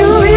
to